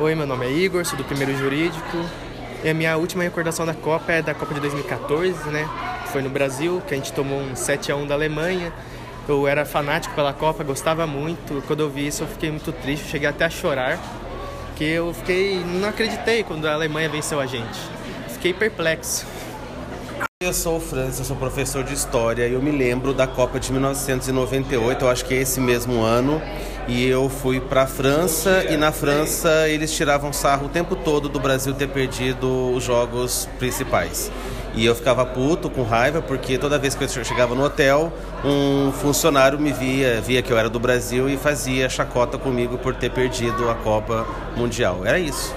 Oi, meu nome é Igor, sou do primeiro jurídico. E a minha última recordação da Copa é da Copa de 2014, né? Foi no Brasil, que a gente tomou um 7 a 1 da Alemanha. Eu era fanático pela Copa, gostava muito. Quando eu vi isso, eu fiquei muito triste, cheguei até a chorar. Porque eu fiquei, não acreditei quando a Alemanha venceu a gente. Fiquei perplexo. Eu sou o Francis, sou professor de História e eu me lembro da Copa de 1998, eu acho que é esse mesmo ano, e eu fui para a França e na França eles tiravam sarro o tempo todo do Brasil ter perdido os jogos principais. E eu ficava puto, com raiva, porque toda vez que eu chegava no hotel, um funcionário me via, via que eu era do Brasil e fazia chacota comigo por ter perdido a Copa Mundial. Era isso.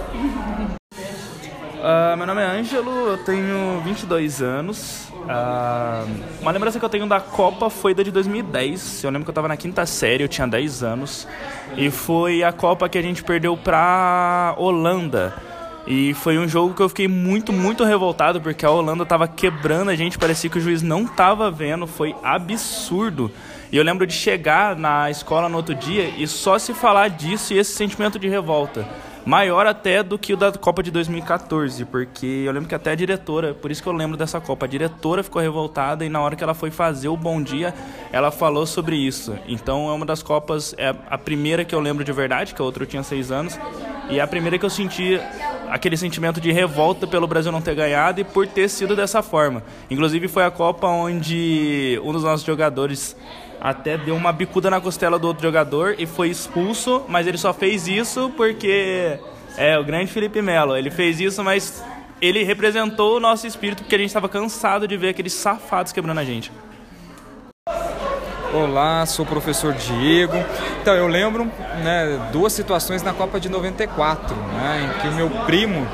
Uh, meu nome é Ângelo, eu tenho 22 anos. Uh, uma lembrança que eu tenho da Copa foi da de 2010. Eu lembro que eu estava na quinta série, eu tinha 10 anos. E foi a Copa que a gente perdeu pra Holanda. E foi um jogo que eu fiquei muito, muito revoltado, porque a Holanda estava quebrando a gente, parecia que o juiz não estava vendo, foi absurdo. E eu lembro de chegar na escola no outro dia e só se falar disso e esse sentimento de revolta maior até do que o da Copa de 2014, porque eu lembro que até a diretora, por isso que eu lembro dessa Copa, a diretora ficou revoltada e na hora que ela foi fazer o Bom Dia, ela falou sobre isso. Então é uma das Copas, é a primeira que eu lembro de verdade, que a outra eu tinha seis anos, e é a primeira que eu senti aquele sentimento de revolta pelo Brasil não ter ganhado e por ter sido dessa forma. Inclusive foi a Copa onde um dos nossos jogadores até deu uma bicuda na costela do outro jogador e foi expulso, mas ele só fez isso porque é o grande Felipe Melo. Ele fez isso, mas ele representou o nosso espírito porque a gente estava cansado de ver aqueles safados quebrando a gente. Olá, sou o professor Diego. Então, eu lembro né, duas situações na Copa de 94, né, em que o meu primo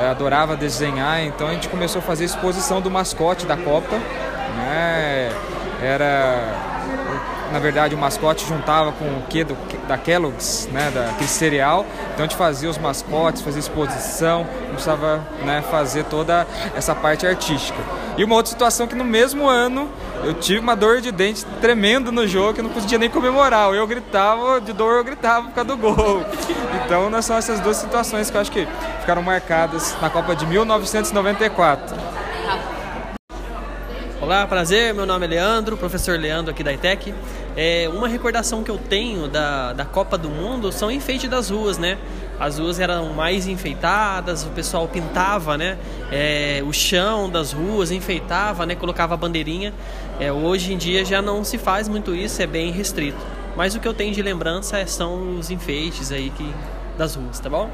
é, adorava desenhar, então a gente começou a fazer exposição do mascote da Copa. Né, era na verdade o mascote juntava com o que da Kellogg's, né, daquele cereal. Então a gente fazia os mascotes, fazia exposição, começava né, fazer toda essa parte artística. E uma outra situação que no mesmo ano eu tive uma dor de dente tremendo no jogo que eu não podia nem comemorar. Eu gritava de dor, eu gritava por causa do gol. Então são essas duas situações que eu acho que ficaram marcadas na Copa de 1994. Olá, prazer. Meu nome é Leandro, professor Leandro aqui da ITEC. É, uma recordação que eu tenho da, da Copa do Mundo são enfeite das ruas, né? As ruas eram mais enfeitadas, o pessoal pintava, né? É, o chão das ruas, enfeitava, né? Colocava a bandeirinha. É, hoje em dia já não se faz muito isso, é bem restrito. Mas o que eu tenho de lembrança são os enfeites aí que, das ruas, tá bom?